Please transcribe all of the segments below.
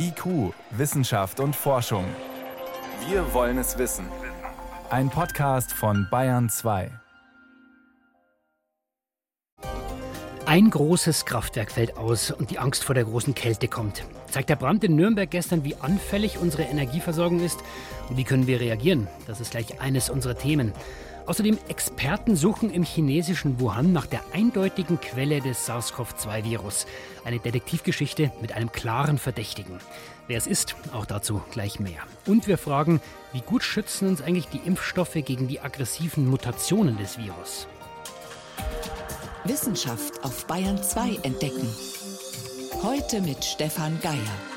IQ, Wissenschaft und Forschung. Wir wollen es wissen. Ein Podcast von Bayern 2. Ein großes Kraftwerk fällt aus und die Angst vor der großen Kälte kommt. Zeigt der Brand in Nürnberg gestern, wie anfällig unsere Energieversorgung ist und wie können wir reagieren? Das ist gleich eines unserer Themen. Außerdem Experten suchen im chinesischen Wuhan nach der eindeutigen Quelle des SARS-CoV-2-Virus. Eine Detektivgeschichte mit einem klaren Verdächtigen. Wer es ist, auch dazu gleich mehr. Und wir fragen, wie gut schützen uns eigentlich die Impfstoffe gegen die aggressiven Mutationen des Virus? Wissenschaft auf Bayern 2 entdecken. Heute mit Stefan Geier.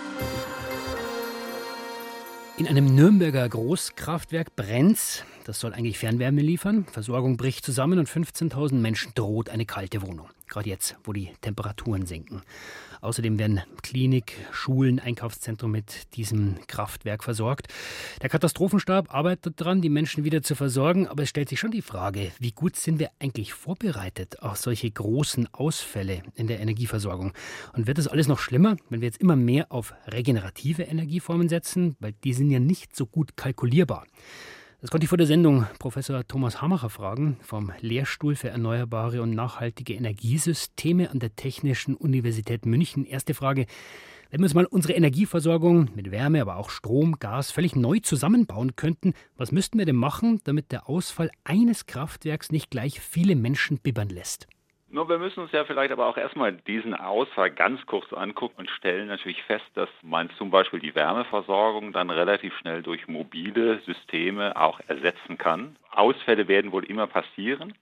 In einem Nürnberger Großkraftwerk brennt's. Das soll eigentlich Fernwärme liefern. Versorgung bricht zusammen und 15.000 Menschen droht eine kalte Wohnung. Gerade jetzt, wo die Temperaturen sinken. Außerdem werden Klinik, Schulen, Einkaufszentrum mit diesem Kraftwerk versorgt. Der Katastrophenstab arbeitet daran, die Menschen wieder zu versorgen, aber es stellt sich schon die Frage, wie gut sind wir eigentlich vorbereitet auf solche großen Ausfälle in der Energieversorgung? Und wird es alles noch schlimmer, wenn wir jetzt immer mehr auf regenerative Energieformen setzen, weil die sind ja nicht so gut kalkulierbar? Das konnte ich vor der Sendung Professor Thomas Hamacher fragen vom Lehrstuhl für erneuerbare und nachhaltige Energiesysteme an der Technischen Universität München. Erste Frage. Wenn wir uns mal unsere Energieversorgung mit Wärme, aber auch Strom, Gas völlig neu zusammenbauen könnten, was müssten wir denn machen, damit der Ausfall eines Kraftwerks nicht gleich viele Menschen bibbern lässt? Nur wir müssen uns ja vielleicht aber auch erstmal diesen Ausfall ganz kurz angucken und stellen natürlich fest, dass man zum Beispiel die Wärmeversorgung dann relativ schnell durch mobile Systeme auch ersetzen kann. Ausfälle werden wohl immer passieren.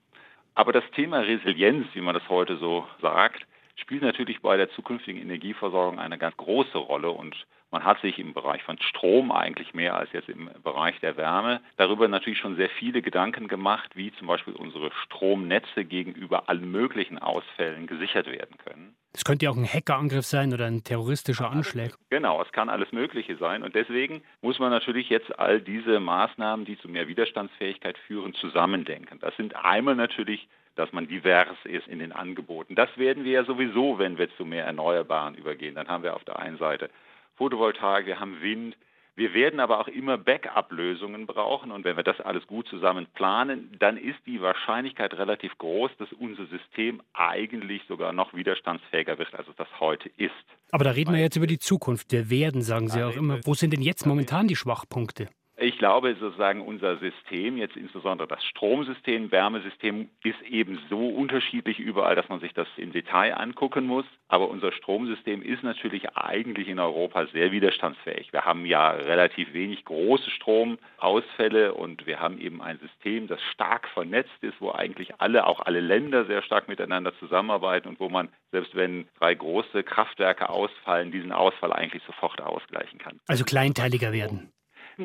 Aber das Thema Resilienz, wie man das heute so sagt, spielt natürlich bei der zukünftigen Energieversorgung eine ganz große Rolle und man hat sich im Bereich von Strom eigentlich mehr als jetzt im Bereich der Wärme darüber natürlich schon sehr viele Gedanken gemacht, wie zum Beispiel unsere Stromnetze gegenüber allen möglichen Ausfällen gesichert werden können. Es könnte ja auch ein Hackerangriff sein oder ein terroristischer Anschlag. Genau, es kann alles Mögliche sein. Und deswegen muss man natürlich jetzt all diese Maßnahmen, die zu mehr Widerstandsfähigkeit führen, zusammendenken. Das sind einmal natürlich dass man divers ist in den Angeboten. Das werden wir ja sowieso, wenn wir zu mehr Erneuerbaren übergehen. Dann haben wir auf der einen Seite Photovoltaik, wir haben Wind. Wir werden aber auch immer Backup-Lösungen brauchen und wenn wir das alles gut zusammen planen, dann ist die Wahrscheinlichkeit relativ groß, dass unser System eigentlich sogar noch widerstandsfähiger wird, als es das heute ist. Aber da reden wir jetzt über die Zukunft. Wir werden, sagen Sie auch immer. Wo sind denn jetzt momentan die Schwachpunkte? Ich glaube sozusagen, unser System, jetzt insbesondere das Stromsystem, Wärmesystem, ist eben so unterschiedlich überall, dass man sich das im Detail angucken muss. Aber unser Stromsystem ist natürlich eigentlich in Europa sehr widerstandsfähig. Wir haben ja relativ wenig große Stromausfälle und wir haben eben ein System, das stark vernetzt ist, wo eigentlich alle, auch alle Länder sehr stark miteinander zusammenarbeiten und wo man, selbst wenn drei große Kraftwerke ausfallen, diesen Ausfall eigentlich sofort ausgleichen kann. Also kleinteiliger werden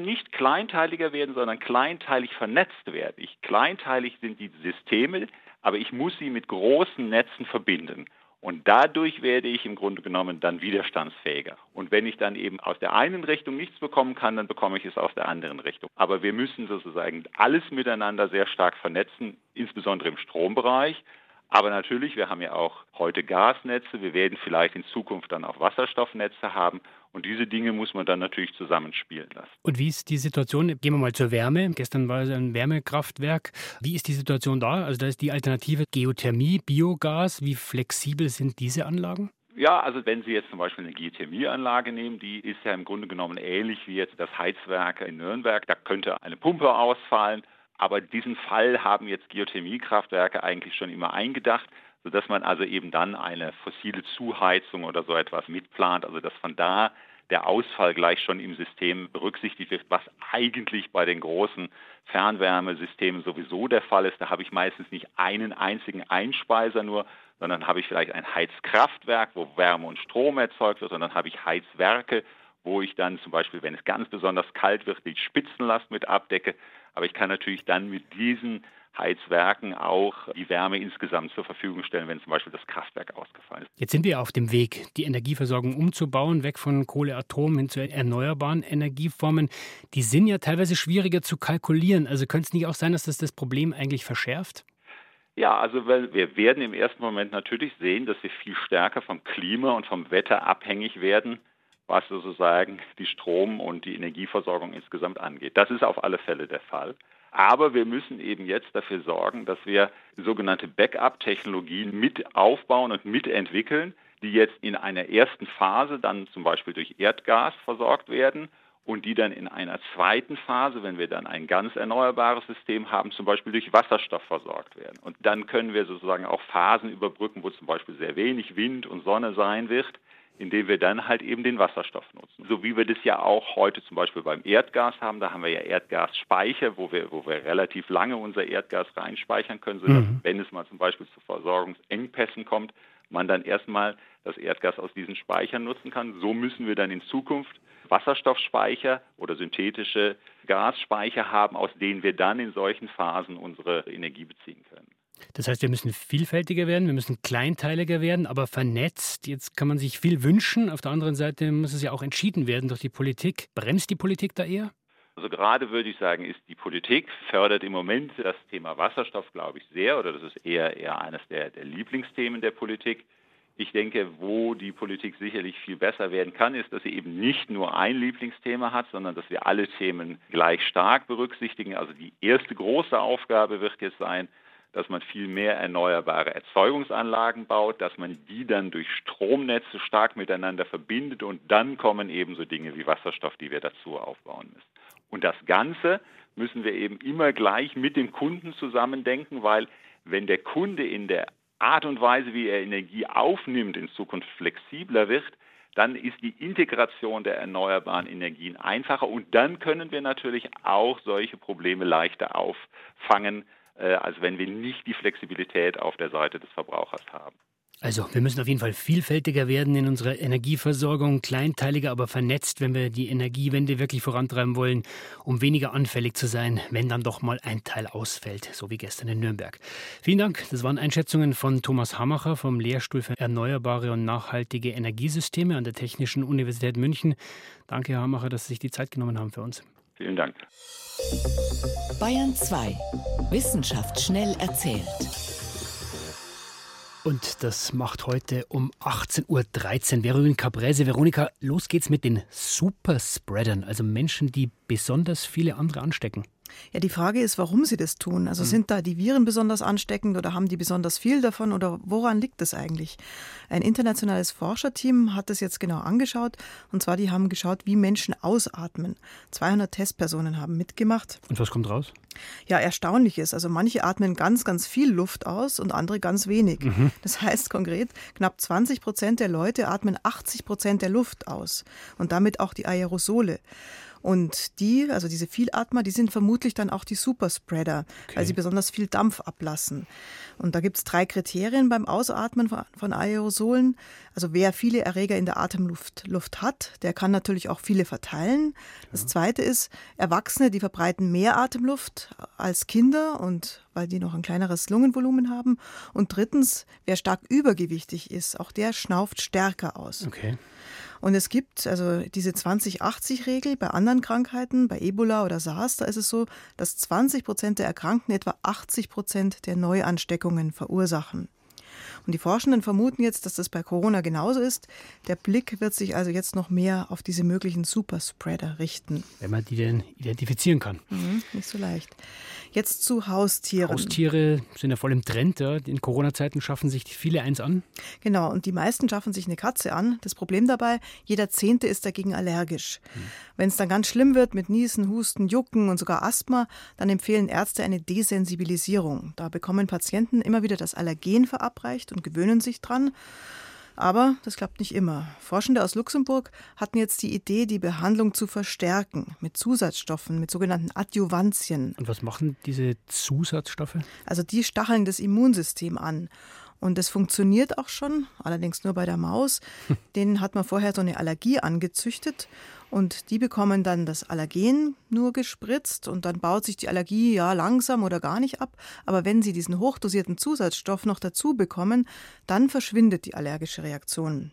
nicht kleinteiliger werden, sondern kleinteilig vernetzt werden. Ich, kleinteilig sind die Systeme, aber ich muss sie mit großen Netzen verbinden. Und dadurch werde ich im Grunde genommen dann widerstandsfähiger. Und wenn ich dann eben aus der einen Richtung nichts bekommen kann, dann bekomme ich es aus der anderen Richtung. Aber wir müssen sozusagen alles miteinander sehr stark vernetzen, insbesondere im Strombereich. Aber natürlich, wir haben ja auch heute Gasnetze, wir werden vielleicht in Zukunft dann auch Wasserstoffnetze haben und diese Dinge muss man dann natürlich zusammenspielen lassen. Und wie ist die Situation? Gehen wir mal zur Wärme. Gestern war es ein Wärmekraftwerk. Wie ist die Situation da? Also da ist die Alternative Geothermie, Biogas. Wie flexibel sind diese Anlagen? Ja, also wenn Sie jetzt zum Beispiel eine Geothermieanlage nehmen, die ist ja im Grunde genommen ähnlich wie jetzt das Heizwerk in Nürnberg. Da könnte eine Pumpe ausfallen. Aber diesen Fall haben jetzt Geothermiekraftwerke eigentlich schon immer eingedacht, sodass man also eben dann eine fossile Zuheizung oder so etwas mitplant, also dass von da der Ausfall gleich schon im System berücksichtigt wird, was eigentlich bei den großen Fernwärmesystemen sowieso der Fall ist. Da habe ich meistens nicht einen einzigen Einspeiser nur, sondern habe ich vielleicht ein Heizkraftwerk, wo Wärme und Strom erzeugt wird, und dann habe ich Heizwerke, wo ich dann zum Beispiel, wenn es ganz besonders kalt wird, die Spitzenlast mit abdecke. Aber ich kann natürlich dann mit diesen Heizwerken auch die Wärme insgesamt zur Verfügung stellen, wenn zum Beispiel das Kraftwerk ausgefallen ist. Jetzt sind wir auf dem Weg, die Energieversorgung umzubauen, weg von Kohle, Atom hin zu erneuerbaren Energieformen. Die sind ja teilweise schwieriger zu kalkulieren. Also könnte es nicht auch sein, dass das das Problem eigentlich verschärft? Ja, also wir werden im ersten Moment natürlich sehen, dass wir viel stärker vom Klima und vom Wetter abhängig werden was sozusagen die Strom- und die Energieversorgung insgesamt angeht. Das ist auf alle Fälle der Fall. Aber wir müssen eben jetzt dafür sorgen, dass wir sogenannte Backup-Technologien mit aufbauen und mitentwickeln, die jetzt in einer ersten Phase dann zum Beispiel durch Erdgas versorgt werden und die dann in einer zweiten Phase, wenn wir dann ein ganz erneuerbares System haben, zum Beispiel durch Wasserstoff versorgt werden. Und dann können wir sozusagen auch Phasen überbrücken, wo zum Beispiel sehr wenig Wind und Sonne sein wird, indem wir dann halt eben den Wasserstoff nutzen. So wie wir das ja auch heute zum Beispiel beim Erdgas haben. Da haben wir ja Erdgasspeicher, wo wir, wo wir relativ lange unser Erdgas reinspeichern können, sodass, mhm. wenn es mal zum Beispiel zu Versorgungsengpässen kommt, man dann erstmal das Erdgas aus diesen Speichern nutzen kann. So müssen wir dann in Zukunft Wasserstoffspeicher oder synthetische Gasspeicher haben, aus denen wir dann in solchen Phasen unsere Energie beziehen können. Das heißt, wir müssen vielfältiger werden, wir müssen kleinteiliger werden, aber vernetzt. Jetzt kann man sich viel wünschen. Auf der anderen Seite muss es ja auch entschieden werden durch die Politik. Bremst die Politik da eher? Also gerade würde ich sagen, ist die Politik fördert im Moment das Thema Wasserstoff, glaube ich, sehr, oder das ist eher, eher eines der, der Lieblingsthemen der Politik. Ich denke, wo die Politik sicherlich viel besser werden kann, ist, dass sie eben nicht nur ein Lieblingsthema hat, sondern dass wir alle Themen gleich stark berücksichtigen. Also die erste große Aufgabe wird jetzt sein, dass man viel mehr erneuerbare Erzeugungsanlagen baut, dass man die dann durch Stromnetze stark miteinander verbindet und dann kommen eben so Dinge wie Wasserstoff, die wir dazu aufbauen müssen. Und das Ganze müssen wir eben immer gleich mit dem Kunden zusammendenken, weil wenn der Kunde in der Art und Weise, wie er Energie aufnimmt, in Zukunft flexibler wird, dann ist die Integration der erneuerbaren Energien einfacher und dann können wir natürlich auch solche Probleme leichter auffangen, äh, als wenn wir nicht die Flexibilität auf der Seite des Verbrauchers haben. Also, wir müssen auf jeden Fall vielfältiger werden in unserer Energieversorgung, kleinteiliger, aber vernetzt, wenn wir die Energiewende wirklich vorantreiben wollen, um weniger anfällig zu sein, wenn dann doch mal ein Teil ausfällt, so wie gestern in Nürnberg. Vielen Dank. Das waren Einschätzungen von Thomas Hamacher vom Lehrstuhl für erneuerbare und nachhaltige Energiesysteme an der Technischen Universität München. Danke, Herr Hamacher, dass Sie sich die Zeit genommen haben für uns. Vielen Dank. Bayern 2. Wissenschaft schnell erzählt. Und das macht heute um 18.13 Uhr Veronika Caprese. Veronika, los geht's mit den Superspreadern, also Menschen, die besonders viele andere anstecken. Ja, die Frage ist, warum sie das tun. Also mhm. sind da die Viren besonders ansteckend oder haben die besonders viel davon oder woran liegt das eigentlich? Ein internationales Forscherteam hat das jetzt genau angeschaut und zwar die haben geschaut, wie Menschen ausatmen. 200 Testpersonen haben mitgemacht. Und was kommt raus? Ja, erstaunlich ist. Also manche atmen ganz, ganz viel Luft aus und andere ganz wenig. Mhm. Das heißt konkret, knapp 20 Prozent der Leute atmen 80 Prozent der Luft aus und damit auch die Aerosole. Und die, also diese Vielatmer, die sind vermutlich dann auch die Superspreader, okay. weil sie besonders viel Dampf ablassen. Und da gibt es drei Kriterien beim Ausatmen von Aerosolen. Also wer viele Erreger in der Atemluft Luft hat, der kann natürlich auch viele verteilen. Das zweite ist, Erwachsene, die verbreiten mehr Atemluft als Kinder und weil die noch ein kleineres Lungenvolumen haben. Und drittens, wer stark übergewichtig ist, auch der schnauft stärker aus. Okay. Und es gibt also diese 20-80-Regel bei anderen Krankheiten, bei Ebola oder SARS, da ist es so, dass 20 Prozent der Erkrankten etwa 80 Prozent der Neuansteckungen verursachen. Und die Forschenden vermuten jetzt, dass das bei Corona genauso ist. Der Blick wird sich also jetzt noch mehr auf diese möglichen Superspreader richten. Wenn man die denn identifizieren kann. Mhm, nicht so leicht. Jetzt zu Haustieren. Haustiere sind ja voll im Trend. Ja. In Corona-Zeiten schaffen sich viele eins an. Genau, und die meisten schaffen sich eine Katze an. Das Problem dabei, jeder Zehnte ist dagegen allergisch. Hm. Wenn es dann ganz schlimm wird mit Niesen, Husten, Jucken und sogar Asthma, dann empfehlen Ärzte eine Desensibilisierung. Da bekommen Patienten immer wieder das Allergen verabreicht und gewöhnen sich dran. Aber das klappt nicht immer. Forschende aus Luxemburg hatten jetzt die Idee, die Behandlung zu verstärken mit Zusatzstoffen, mit sogenannten Adjuvantien. Und was machen diese Zusatzstoffe? Also die stacheln das Immunsystem an. Und das funktioniert auch schon, allerdings nur bei der Maus. Denen hat man vorher so eine Allergie angezüchtet und die bekommen dann das Allergen nur gespritzt und dann baut sich die Allergie ja langsam oder gar nicht ab. Aber wenn sie diesen hochdosierten Zusatzstoff noch dazu bekommen, dann verschwindet die allergische Reaktion.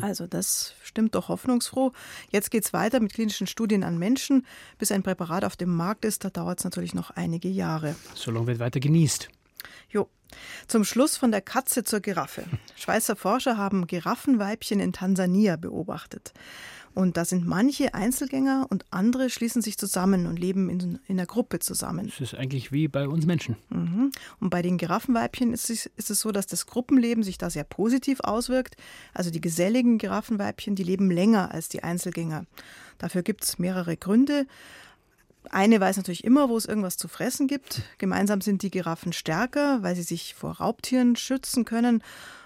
Also das stimmt doch hoffnungsfroh. Jetzt geht es weiter mit klinischen Studien an Menschen. Bis ein Präparat auf dem Markt ist, da dauert es natürlich noch einige Jahre. Solange wird weiter genießt. Jo. Zum Schluss von der Katze zur Giraffe. Schweizer Forscher haben Giraffenweibchen in Tansania beobachtet. Und da sind manche Einzelgänger und andere schließen sich zusammen und leben in, in einer Gruppe zusammen. Das ist eigentlich wie bei uns Menschen. Mhm. Und bei den Giraffenweibchen ist es, ist es so, dass das Gruppenleben sich da sehr positiv auswirkt. Also die geselligen Giraffenweibchen, die leben länger als die Einzelgänger. Dafür gibt es mehrere Gründe. Eine weiß natürlich immer, wo es irgendwas zu fressen gibt. Gemeinsam sind die Giraffen stärker, weil sie sich vor Raubtieren schützen können.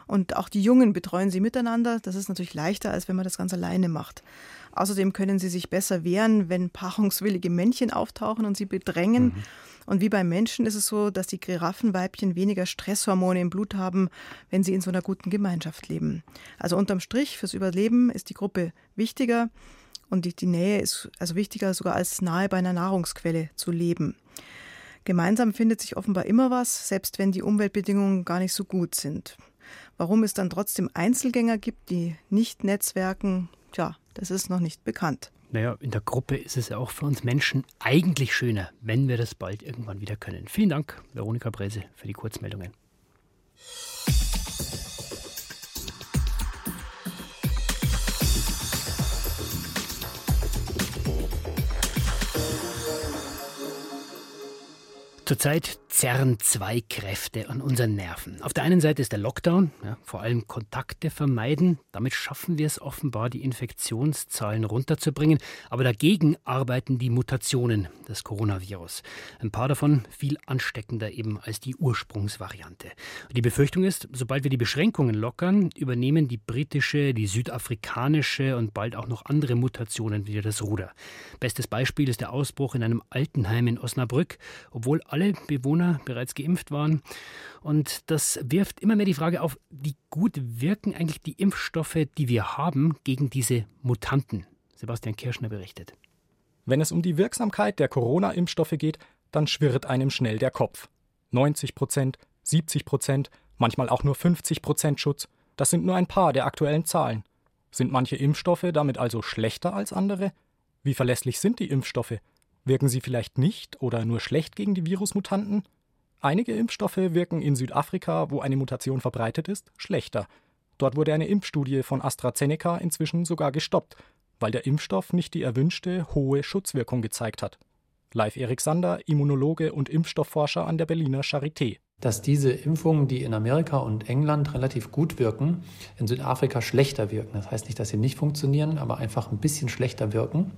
Und auch die Jungen betreuen sie miteinander. Das ist natürlich leichter, als wenn man das ganz alleine macht. Außerdem können sie sich besser wehren, wenn paarungswillige Männchen auftauchen und sie bedrängen. Mhm. Und wie beim Menschen ist es so, dass die Giraffenweibchen weniger Stresshormone im Blut haben, wenn sie in so einer guten Gemeinschaft leben. Also unterm Strich fürs Überleben ist die Gruppe wichtiger und die, Nähe ist also wichtiger sogar als nahe bei einer Nahrungsquelle zu leben. Gemeinsam findet sich offenbar immer was, selbst wenn die Umweltbedingungen gar nicht so gut sind. Warum es dann trotzdem Einzelgänger gibt, die nicht netzwerken, tja, das ist noch nicht bekannt. Naja, in der Gruppe ist es ja auch für uns Menschen eigentlich schöner, wenn wir das bald irgendwann wieder können. Vielen Dank, Veronika Brese, für die Kurzmeldungen. Zurzeit zerren zwei Kräfte an unseren Nerven. Auf der einen Seite ist der Lockdown, ja, vor allem Kontakte vermeiden. Damit schaffen wir es offenbar, die Infektionszahlen runterzubringen. Aber dagegen arbeiten die Mutationen des Coronavirus. Ein paar davon viel ansteckender eben als die Ursprungsvariante. Die Befürchtung ist, sobald wir die Beschränkungen lockern, übernehmen die britische, die südafrikanische und bald auch noch andere Mutationen wieder das Ruder. Bestes Beispiel ist der Ausbruch in einem Altenheim in Osnabrück, obwohl alle Bewohner bereits geimpft waren. Und das wirft immer mehr die Frage auf, wie gut wirken eigentlich die Impfstoffe, die wir haben, gegen diese Mutanten. Sebastian Kirschner berichtet. Wenn es um die Wirksamkeit der Corona-Impfstoffe geht, dann schwirrt einem schnell der Kopf. 90 Prozent, 70 Prozent, manchmal auch nur 50 Prozent Schutz, das sind nur ein paar der aktuellen Zahlen. Sind manche Impfstoffe damit also schlechter als andere? Wie verlässlich sind die Impfstoffe? Wirken sie vielleicht nicht oder nur schlecht gegen die Virusmutanten? Einige Impfstoffe wirken in Südafrika, wo eine Mutation verbreitet ist, schlechter. Dort wurde eine Impfstudie von AstraZeneca inzwischen sogar gestoppt, weil der Impfstoff nicht die erwünschte hohe Schutzwirkung gezeigt hat. Live Erik Sander, Immunologe und Impfstoffforscher an der Berliner Charité dass diese Impfungen, die in Amerika und England relativ gut wirken, in Südafrika schlechter wirken. Das heißt nicht, dass sie nicht funktionieren, aber einfach ein bisschen schlechter wirken.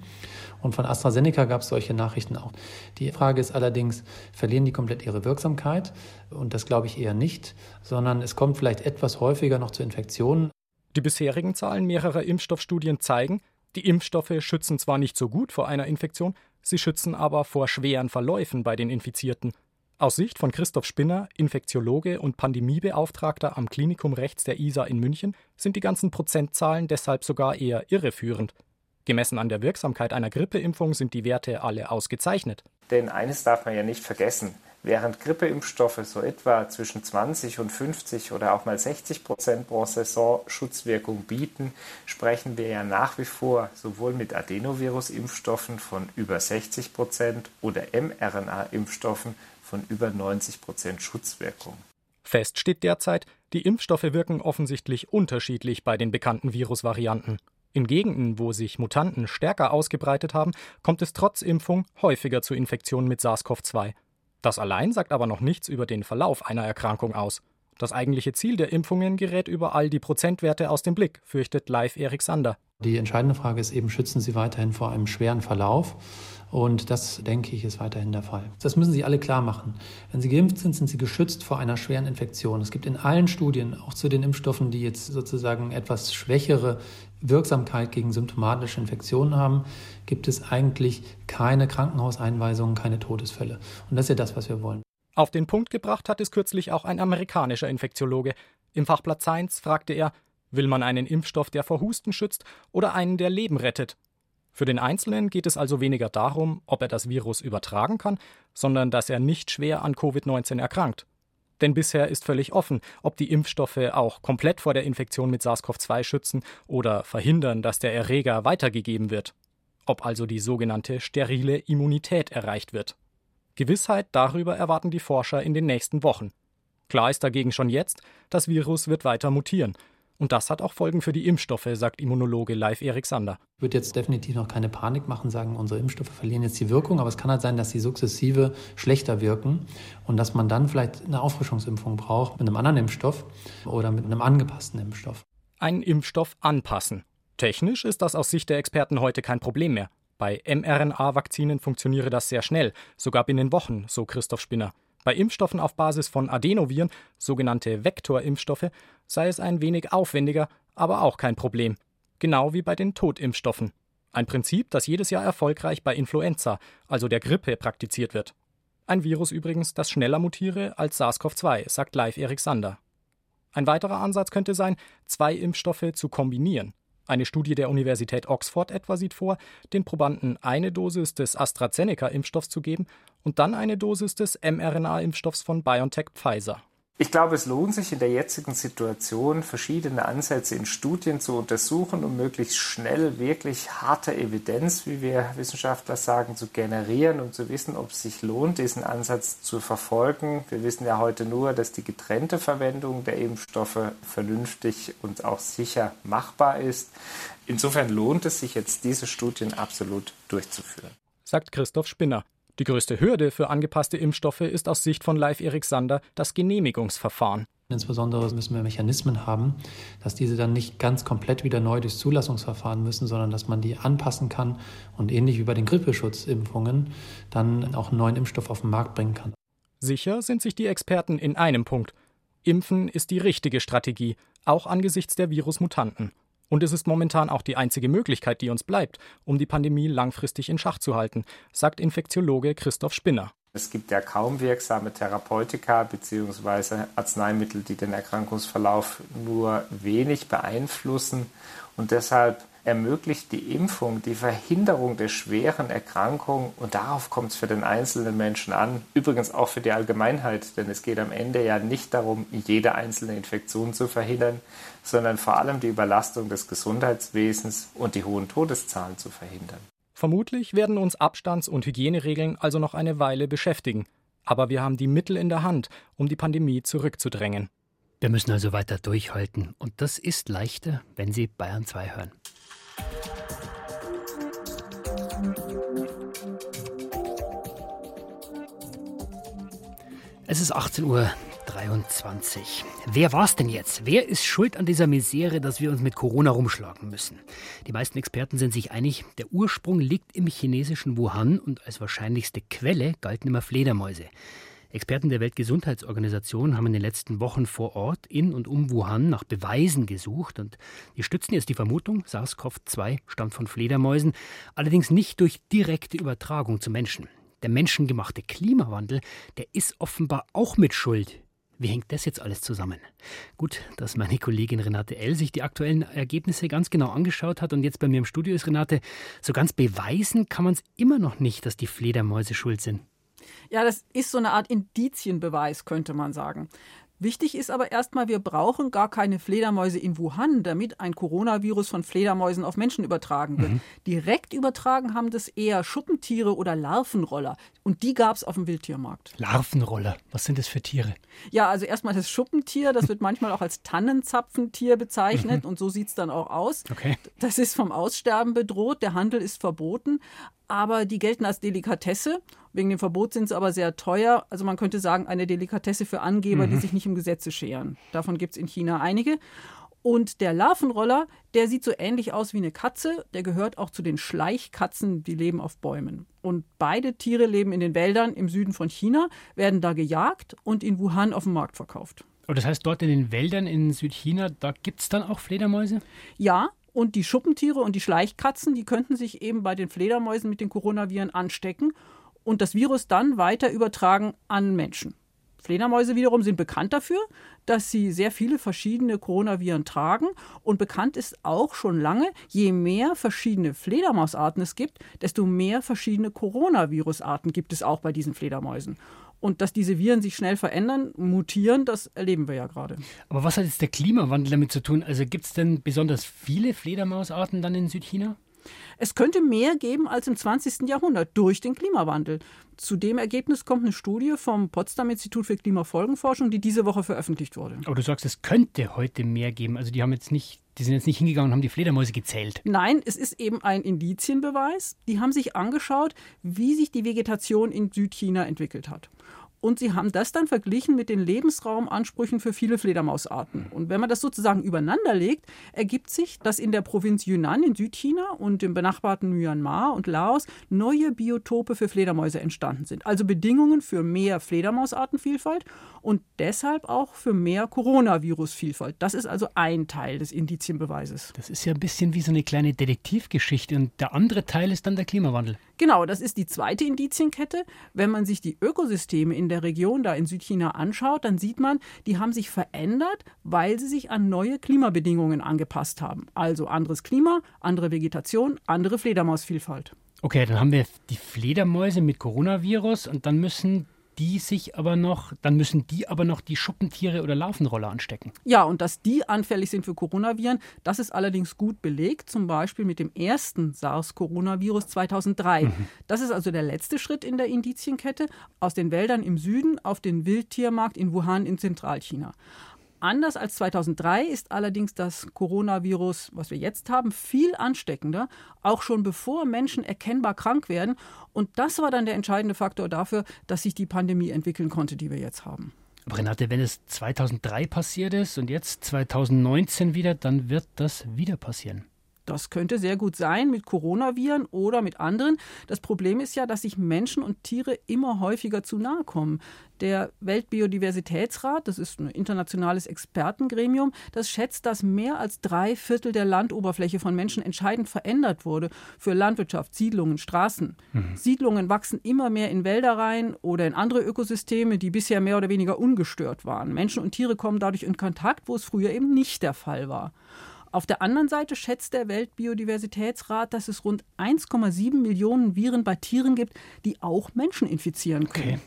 Und von AstraZeneca gab es solche Nachrichten auch. Die Frage ist allerdings, verlieren die komplett ihre Wirksamkeit? Und das glaube ich eher nicht, sondern es kommt vielleicht etwas häufiger noch zu Infektionen. Die bisherigen Zahlen mehrerer Impfstoffstudien zeigen, die Impfstoffe schützen zwar nicht so gut vor einer Infektion, sie schützen aber vor schweren Verläufen bei den Infizierten. Aus Sicht von Christoph Spinner, Infektiologe und Pandemiebeauftragter am Klinikum Rechts der ISA in München, sind die ganzen Prozentzahlen deshalb sogar eher irreführend. Gemessen an der Wirksamkeit einer Grippeimpfung sind die Werte alle ausgezeichnet. Denn eines darf man ja nicht vergessen. Während Grippeimpfstoffe so etwa zwischen 20 und 50 oder auch mal 60 Prozent pro Saison Schutzwirkung bieten, sprechen wir ja nach wie vor sowohl mit Adenovirus-Impfstoffen von über 60 Prozent oder mRNA-Impfstoffen von über 90 Prozent Schutzwirkung. Fest steht derzeit, die Impfstoffe wirken offensichtlich unterschiedlich bei den bekannten Virusvarianten. In Gegenden, wo sich Mutanten stärker ausgebreitet haben, kommt es trotz Impfung häufiger zu Infektionen mit SARS-CoV-2. Das allein sagt aber noch nichts über den Verlauf einer Erkrankung aus. Das eigentliche Ziel der Impfungen gerät überall die Prozentwerte aus dem Blick, fürchtet Live Erik Sander. Die entscheidende Frage ist eben, schützen Sie weiterhin vor einem schweren Verlauf? Und das, denke ich, ist weiterhin der Fall. Das müssen Sie alle klar machen. Wenn Sie geimpft sind, sind Sie geschützt vor einer schweren Infektion. Es gibt in allen Studien, auch zu den Impfstoffen, die jetzt sozusagen etwas schwächere Wirksamkeit gegen symptomatische Infektionen haben, gibt es eigentlich keine Krankenhauseinweisungen, keine Todesfälle. Und das ist ja das, was wir wollen. Auf den Punkt gebracht hat es kürzlich auch ein amerikanischer Infektiologe. Im Fachblatt Science fragte er, will man einen Impfstoff, der vor Husten schützt, oder einen, der Leben rettet? Für den Einzelnen geht es also weniger darum, ob er das Virus übertragen kann, sondern dass er nicht schwer an Covid-19 erkrankt. Denn bisher ist völlig offen, ob die Impfstoffe auch komplett vor der Infektion mit SARS-CoV-2 schützen oder verhindern, dass der Erreger weitergegeben wird. Ob also die sogenannte sterile Immunität erreicht wird. Gewissheit darüber erwarten die Forscher in den nächsten Wochen. Klar ist dagegen schon jetzt, das Virus wird weiter mutieren. Und das hat auch Folgen für die Impfstoffe, sagt Immunologe Leif Erik Sander. Ich würde jetzt definitiv noch keine Panik machen, sagen, unsere Impfstoffe verlieren jetzt die Wirkung, aber es kann halt sein, dass sie sukzessive schlechter wirken und dass man dann vielleicht eine Auffrischungsimpfung braucht mit einem anderen Impfstoff oder mit einem angepassten Impfstoff. Einen Impfstoff anpassen. Technisch ist das aus Sicht der Experten heute kein Problem mehr. Bei mRNA-Vakzinen funktioniere das sehr schnell, sogar binnen Wochen, so Christoph Spinner. Bei Impfstoffen auf Basis von Adenoviren, sogenannte Vektorimpfstoffe, sei es ein wenig aufwendiger, aber auch kein Problem. Genau wie bei den Totimpfstoffen. Ein Prinzip, das jedes Jahr erfolgreich bei Influenza, also der Grippe, praktiziert wird. Ein Virus übrigens, das schneller mutiere als SARS-CoV-2, sagt Live Erik Sander. Ein weiterer Ansatz könnte sein, zwei Impfstoffe zu kombinieren. Eine Studie der Universität Oxford etwa sieht vor, den Probanden eine Dosis des AstraZeneca-Impfstoffs zu geben und dann eine Dosis des mRNA-Impfstoffs von BioNTech Pfizer. Ich glaube, es lohnt sich in der jetzigen Situation, verschiedene Ansätze in Studien zu untersuchen, um möglichst schnell wirklich harte Evidenz, wie wir Wissenschaftler sagen, zu generieren und zu wissen, ob es sich lohnt, diesen Ansatz zu verfolgen. Wir wissen ja heute nur, dass die getrennte Verwendung der Impfstoffe vernünftig und auch sicher machbar ist. Insofern lohnt es sich jetzt, diese Studien absolut durchzuführen. Sagt Christoph Spinner. Die größte Hürde für angepasste Impfstoffe ist aus Sicht von Live Erik Sander das Genehmigungsverfahren. Insbesondere müssen wir Mechanismen haben, dass diese dann nicht ganz komplett wieder neu durchs Zulassungsverfahren müssen, sondern dass man die anpassen kann und ähnlich wie bei den Grippeschutzimpfungen dann auch einen neuen Impfstoff auf den Markt bringen kann. Sicher sind sich die Experten in einem Punkt. Impfen ist die richtige Strategie, auch angesichts der Virusmutanten. Und es ist momentan auch die einzige Möglichkeit, die uns bleibt, um die Pandemie langfristig in Schach zu halten, sagt Infektiologe Christoph Spinner. Es gibt ja kaum wirksame Therapeutika bzw. Arzneimittel, die den Erkrankungsverlauf nur wenig beeinflussen. Und deshalb ermöglicht die Impfung die Verhinderung der schweren Erkrankung und darauf kommt es für den einzelnen Menschen an. Übrigens auch für die Allgemeinheit, denn es geht am Ende ja nicht darum, jede einzelne Infektion zu verhindern, sondern vor allem die Überlastung des Gesundheitswesens und die hohen Todeszahlen zu verhindern. Vermutlich werden uns Abstands- und Hygieneregeln also noch eine Weile beschäftigen. Aber wir haben die Mittel in der Hand, um die Pandemie zurückzudrängen. Wir müssen also weiter durchhalten. Und das ist leichter, wenn Sie Bayern 2 hören. Es ist 18 Uhr 23. Wer war's denn jetzt? Wer ist schuld an dieser Misere, dass wir uns mit Corona rumschlagen müssen? Die meisten Experten sind sich einig, der Ursprung liegt im chinesischen Wuhan und als wahrscheinlichste Quelle galten immer Fledermäuse. Experten der Weltgesundheitsorganisation haben in den letzten Wochen vor Ort in und um Wuhan nach Beweisen gesucht und die stützen jetzt die Vermutung, SARS-CoV-2 stammt von Fledermäusen, allerdings nicht durch direkte Übertragung zu Menschen. Der menschengemachte Klimawandel, der ist offenbar auch mit Schuld. Wie hängt das jetzt alles zusammen? Gut, dass meine Kollegin Renate L. sich die aktuellen Ergebnisse ganz genau angeschaut hat und jetzt bei mir im Studio ist, Renate. So ganz beweisen kann man es immer noch nicht, dass die Fledermäuse schuld sind. Ja, das ist so eine Art Indizienbeweis, könnte man sagen. Wichtig ist aber erstmal, wir brauchen gar keine Fledermäuse in Wuhan, damit ein Coronavirus von Fledermäusen auf Menschen übertragen wird. Mhm. Direkt übertragen haben das eher Schuppentiere oder Larvenroller. Und die gab es auf dem Wildtiermarkt. Larvenroller, was sind das für Tiere? Ja, also erstmal das Schuppentier, das wird manchmal auch als Tannenzapfentier bezeichnet mhm. und so sieht es dann auch aus. Okay. Das ist vom Aussterben bedroht, der Handel ist verboten, aber die gelten als Delikatesse Wegen dem Verbot sind sie aber sehr teuer. Also man könnte sagen, eine Delikatesse für Angeber, mhm. die sich nicht um Gesetze scheren. Davon gibt es in China einige. Und der Larvenroller, der sieht so ähnlich aus wie eine Katze. Der gehört auch zu den Schleichkatzen, die leben auf Bäumen. Und beide Tiere leben in den Wäldern im Süden von China, werden da gejagt und in Wuhan auf dem Markt verkauft. Und das heißt, dort in den Wäldern in Südchina, da gibt es dann auch Fledermäuse? Ja, und die Schuppentiere und die Schleichkatzen, die könnten sich eben bei den Fledermäusen mit den Coronaviren anstecken und das Virus dann weiter übertragen an Menschen. Fledermäuse wiederum sind bekannt dafür, dass sie sehr viele verschiedene Coronaviren tragen. Und bekannt ist auch schon lange, je mehr verschiedene Fledermausarten es gibt, desto mehr verschiedene Coronavirusarten gibt es auch bei diesen Fledermäusen. Und dass diese Viren sich schnell verändern, mutieren, das erleben wir ja gerade. Aber was hat jetzt der Klimawandel damit zu tun? Also gibt es denn besonders viele Fledermausarten dann in Südchina? Es könnte mehr geben als im 20. Jahrhundert durch den Klimawandel. Zu dem Ergebnis kommt eine Studie vom Potsdam Institut für Klimafolgenforschung, die diese Woche veröffentlicht wurde. Aber du sagst, es könnte heute mehr geben. Also die haben jetzt nicht, die sind jetzt nicht hingegangen und haben die Fledermäuse gezählt. Nein, es ist eben ein Indizienbeweis. Die haben sich angeschaut, wie sich die Vegetation in Südchina entwickelt hat. Und sie haben das dann verglichen mit den Lebensraumansprüchen für viele Fledermausarten. Und wenn man das sozusagen übereinander legt, ergibt sich, dass in der Provinz Yunnan in Südchina und im benachbarten Myanmar und Laos neue Biotope für Fledermäuse entstanden sind. Also Bedingungen für mehr Fledermausartenvielfalt und deshalb auch für mehr Coronavirusvielfalt. Das ist also ein Teil des Indizienbeweises. Das ist ja ein bisschen wie so eine kleine Detektivgeschichte. Und der andere Teil ist dann der Klimawandel. Genau, das ist die zweite Indizienkette. Wenn man sich die Ökosysteme in der Region da in Südchina anschaut, dann sieht man, die haben sich verändert, weil sie sich an neue Klimabedingungen angepasst haben. Also anderes Klima, andere Vegetation, andere Fledermausvielfalt. Okay, dann haben wir die Fledermäuse mit Coronavirus und dann müssen die sich aber noch, dann müssen die aber noch die Schuppentiere oder Larvenroller anstecken. Ja, und dass die anfällig sind für Coronaviren, das ist allerdings gut belegt, zum Beispiel mit dem ersten SARS-Coronavirus 2003. Mhm. Das ist also der letzte Schritt in der Indizienkette aus den Wäldern im Süden auf den Wildtiermarkt in Wuhan in Zentralchina. Anders als 2003 ist allerdings das Coronavirus, was wir jetzt haben, viel ansteckender, auch schon bevor Menschen erkennbar krank werden. Und das war dann der entscheidende Faktor dafür, dass sich die Pandemie entwickeln konnte, die wir jetzt haben. Aber Renate, wenn es 2003 passiert ist und jetzt 2019 wieder, dann wird das wieder passieren. Das könnte sehr gut sein mit Coronaviren oder mit anderen. Das Problem ist ja, dass sich Menschen und Tiere immer häufiger zu nahe kommen. Der Weltbiodiversitätsrat, das ist ein internationales Expertengremium, das schätzt, dass mehr als drei Viertel der Landoberfläche von Menschen entscheidend verändert wurde für Landwirtschaft, Siedlungen, Straßen. Mhm. Siedlungen wachsen immer mehr in Wälder rein oder in andere Ökosysteme, die bisher mehr oder weniger ungestört waren. Menschen und Tiere kommen dadurch in Kontakt, wo es früher eben nicht der Fall war. Auf der anderen Seite schätzt der Weltbiodiversitätsrat, dass es rund 1,7 Millionen Viren bei Tieren gibt, die auch Menschen infizieren können. Okay.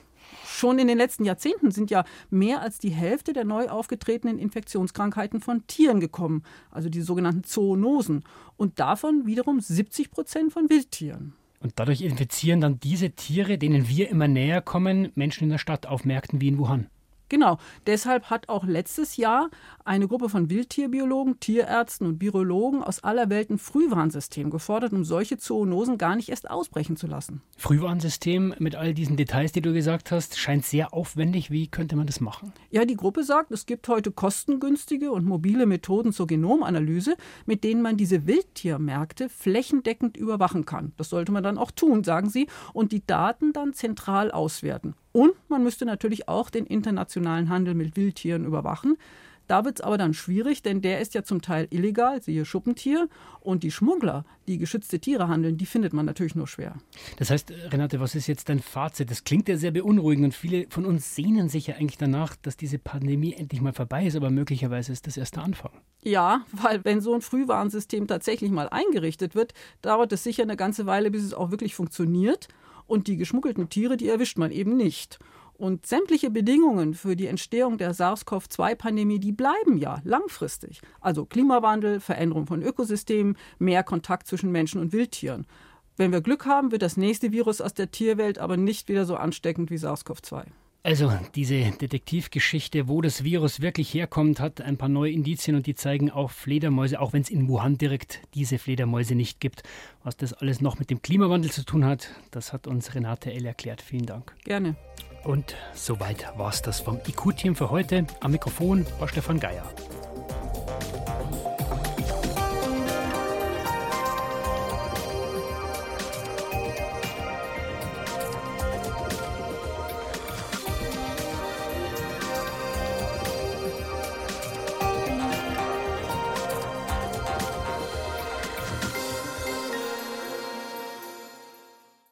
Schon in den letzten Jahrzehnten sind ja mehr als die Hälfte der neu aufgetretenen Infektionskrankheiten von Tieren gekommen, also die sogenannten Zoonosen. Und davon wiederum 70 Prozent von Wildtieren. Und dadurch infizieren dann diese Tiere, denen wir immer näher kommen, Menschen in der Stadt auf Märkten wie in Wuhan. Genau. Deshalb hat auch letztes Jahr eine Gruppe von Wildtierbiologen, Tierärzten und Virologen aus aller Welt ein Frühwarnsystem gefordert, um solche Zoonosen gar nicht erst ausbrechen zu lassen. Frühwarnsystem mit all diesen Details, die du gesagt hast, scheint sehr aufwendig. Wie könnte man das machen? Ja, die Gruppe sagt, es gibt heute kostengünstige und mobile Methoden zur Genomanalyse, mit denen man diese Wildtiermärkte flächendeckend überwachen kann. Das sollte man dann auch tun, sagen sie, und die Daten dann zentral auswerten. Und man müsste natürlich auch den internationalen Handel mit Wildtieren überwachen. Da wird es aber dann schwierig, denn der ist ja zum Teil illegal, siehe Schuppentier. Und die Schmuggler, die geschützte Tiere handeln, die findet man natürlich nur schwer. Das heißt, Renate, was ist jetzt dein Fazit? Das klingt ja sehr beunruhigend und viele von uns sehnen sich ja eigentlich danach, dass diese Pandemie endlich mal vorbei ist, aber möglicherweise ist das erst der Anfang. Ja, weil wenn so ein Frühwarnsystem tatsächlich mal eingerichtet wird, dauert es sicher eine ganze Weile, bis es auch wirklich funktioniert. Und die geschmuggelten Tiere, die erwischt man eben nicht. Und sämtliche Bedingungen für die Entstehung der SARS-CoV-2-Pandemie, die bleiben ja langfristig. Also Klimawandel, Veränderung von Ökosystemen, mehr Kontakt zwischen Menschen und Wildtieren. Wenn wir Glück haben, wird das nächste Virus aus der Tierwelt aber nicht wieder so ansteckend wie SARS-CoV-2. Also diese Detektivgeschichte, wo das Virus wirklich herkommt, hat ein paar neue Indizien und die zeigen auch Fledermäuse, auch wenn es in Wuhan direkt diese Fledermäuse nicht gibt. Was das alles noch mit dem Klimawandel zu tun hat, das hat uns Renate L. erklärt. Vielen Dank. Gerne. Und soweit war es das vom IQ-Team für heute. Am Mikrofon war Stefan Geier.